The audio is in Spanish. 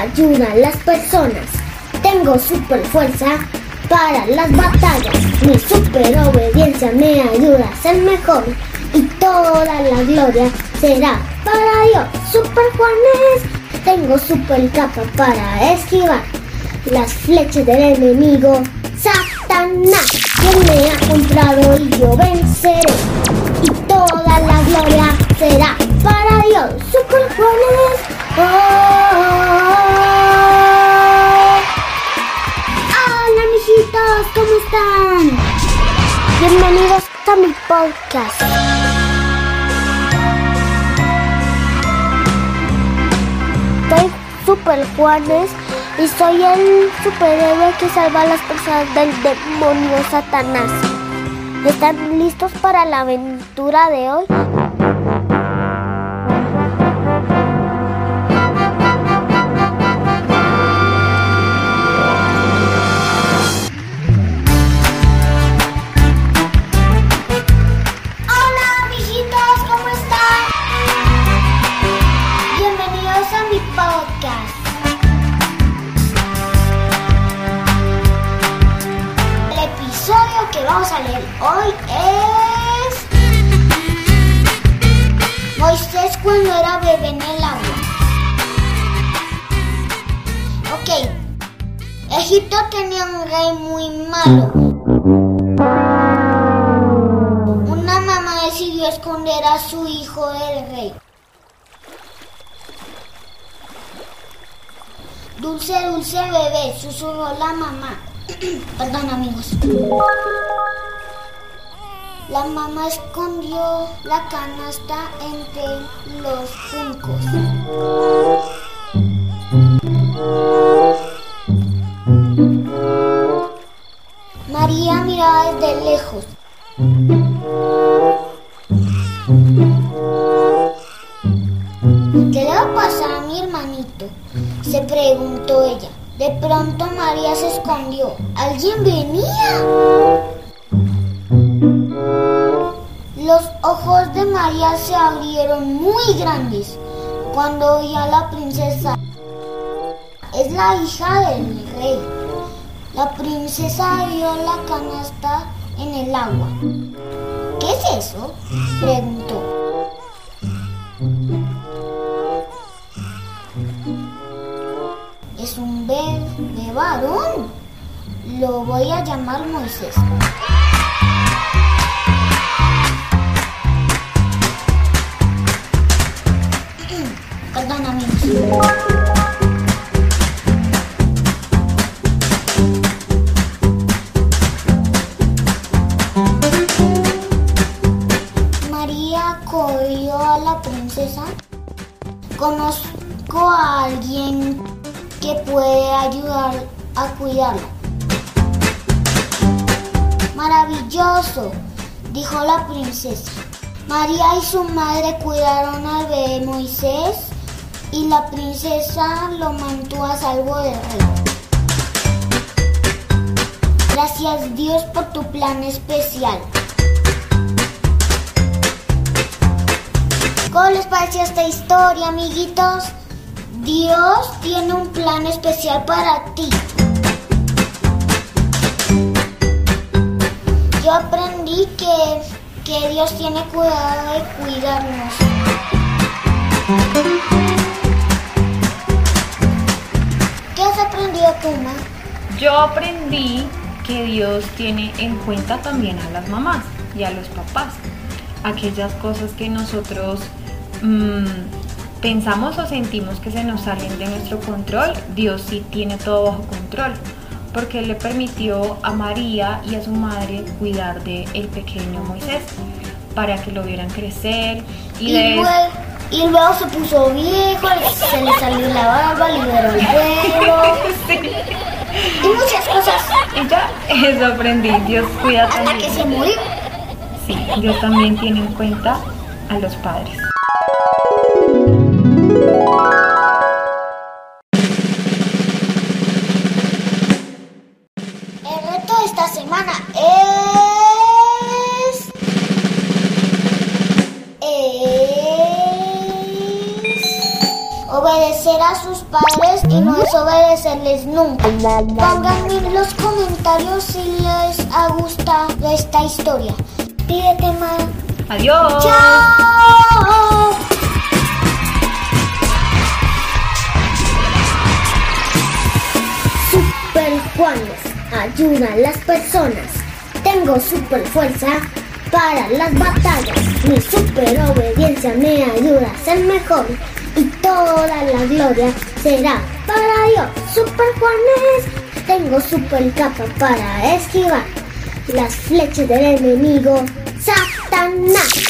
ayuda a las personas. Tengo super fuerza para las batallas. Mi super obediencia me ayuda a ser mejor. Y toda la gloria será para Dios. Super Juanes. Tengo super capa para esquivar las flechas del enemigo. Satanás, quien me ha comprado y yo venceré. Y toda la gloria será para Dios. Super Juanes. Soy Super Juanes y soy el superhéroe que salva a las personas del demonio Satanás. ¿Están listos para la aventura de hoy? Vamos a leer hoy es Moisés cuando era bebé en el agua. Ok. Egipto tenía un rey muy malo. Una mamá decidió esconder a su hijo del rey. Dulce, dulce bebé, susurró la mamá. Perdón amigos. La mamá escondió la canasta entre los juncos. María miraba desde lejos. ¿Qué le va a pasar a mi hermanito? Se preguntó ella. De pronto María se escondió. ¿Alguien venía? Los ojos de María se abrieron muy grandes cuando vio a la princesa. Es la hija del rey. La princesa vio la canasta en el agua. ¿Qué es eso? preguntó. Voy a llamar Moisés. Perdón, amigos. María corrió a la princesa. Conozco a alguien que puede ayudar a cuidarla. Maravilloso, dijo la princesa. María y su madre cuidaron al bebé Moisés y la princesa lo mantuvo a salvo del rey. Gracias Dios por tu plan especial. ¿Cómo les pareció esta historia, amiguitos? Dios tiene un plan especial para ti. Yo aprendí que, que Dios tiene cuidado de cuidarnos. ¿Qué has aprendido tú? Yo aprendí que Dios tiene en cuenta también a las mamás y a los papás. Aquellas cosas que nosotros mm, pensamos o sentimos que se nos salen de nuestro control, Dios sí tiene todo bajo control. Porque Él le permitió a María y a su madre cuidar de el pequeño Moisés para que lo vieran crecer y, Y, de luego, y luego se puso viejo, se le salió la barba, liberó el pelo y muchas cosas y ya eso aprendí. Dios cuida hasta también. que se murió. Sí, Dios también tiene en cuenta a los padres. Desobedecerles nunca. Pónganme en los comentarios si les ha gustado esta historia. Pídete más. Adiós. ¡Chao! Super Juanes ayuda a las personas. Tengo super fuerza para las batallas. Mi super obediencia me ayuda a ser mejor. Y toda la gloria será para Dios. Super Juanes. Tengo super capa para esquivar las flechas del enemigo. Satanás,